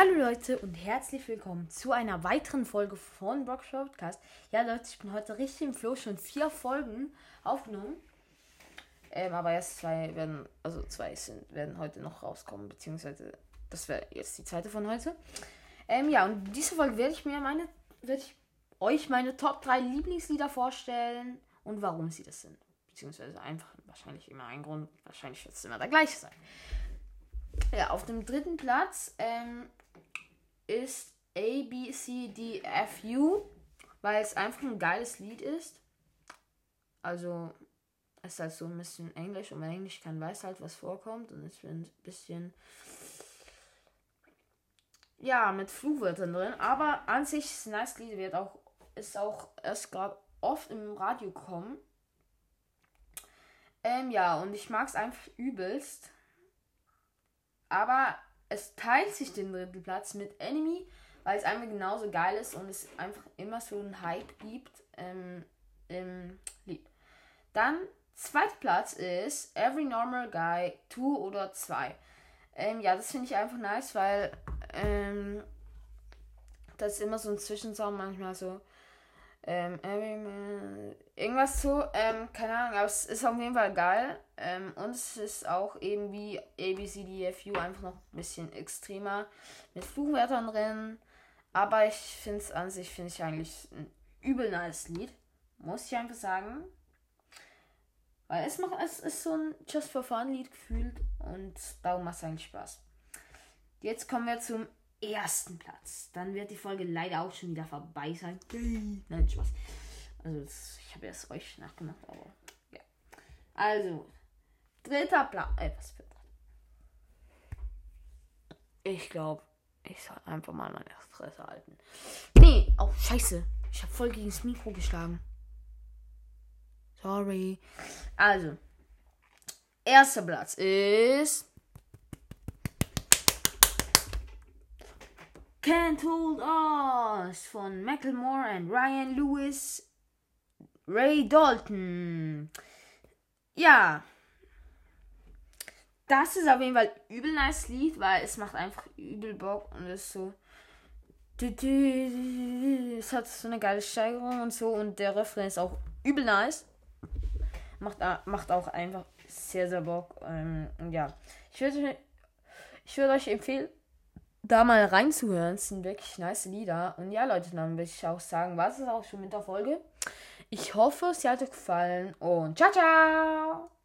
Hallo Leute und herzlich willkommen zu einer weiteren Folge von Brock's Podcast. Ja Leute, ich bin heute richtig im Flow, schon vier Folgen aufgenommen. Ähm, aber erst zwei werden, also zwei sind, werden heute noch rauskommen, beziehungsweise das wäre jetzt die zweite von heute. Ähm, ja, und diese Folge werde ich mir meine, werde ich euch meine Top 3 Lieblingslieder vorstellen und warum sie das sind. Beziehungsweise einfach wahrscheinlich immer ein Grund, wahrscheinlich wird es immer der gleiche sein. Ja, auf dem dritten Platz ähm, ist A, B, C, D, F, U, weil es einfach ein geiles Lied ist. Also, es ist halt so ein bisschen Englisch und wenn Englisch kann, weiß halt, was vorkommt und es wird ein bisschen, ja, mit Flugwörtern drin. Aber an sich ist ein nice Lied, wird auch, ist auch erst gerade oft im Radio kommen. Ähm, ja, und ich mag es einfach übelst. Aber es teilt sich den dritten Platz mit Enemy, weil es einfach genauso geil ist und es einfach immer so einen Hype gibt ähm, im Lied. Dann, zweiter Platz ist Every Normal Guy 2 oder 2. Ähm, ja, das finde ich einfach nice, weil ähm, das ist immer so ein Zwischensound, manchmal so ähm, irgendwas so, ähm, keine Ahnung, aber es ist auf jeden Fall geil. Ähm, und es ist auch eben wie ABCDFU einfach noch ein bisschen extremer mit Fluchwörtern drin. Aber ich finde es an sich, finde ich eigentlich ein übel nice Lied. Muss ich einfach sagen. Weil es macht, es ist so ein Just for Fun Lied gefühlt und darum macht es eigentlich Spaß. Jetzt kommen wir zum ersten Platz. Dann wird die Folge leider auch schon wieder vorbei sein. Nein, Spaß. Also, das, ich habe es euch nachgemacht, aber ja. Also, dritter Platz. Äh, was für Ich glaube, ich soll einfach mal meine Fresse halten. Nee, oh, scheiße. Ich habe voll gegen das Mikro geschlagen. Sorry. Also, erster Platz ist Can't Hold Us von Macklemore und Ryan Lewis Ray Dalton. Ja. Das ist auf jeden Fall übel nice Lied, weil es macht einfach übel Bock und es ist so. Es hat so eine geile Steigerung und so und der Refrain ist auch übel nice. Macht, macht auch einfach sehr, sehr Bock. Ähm, ja. Ich würde ich würd euch empfehlen, da mal reinzuhören. Es sind wirklich nice Lieder. Und ja, Leute, dann würde ich auch sagen, was ist auch schon mit der Folge. Ich hoffe, es hat euch gefallen und ciao, ciao!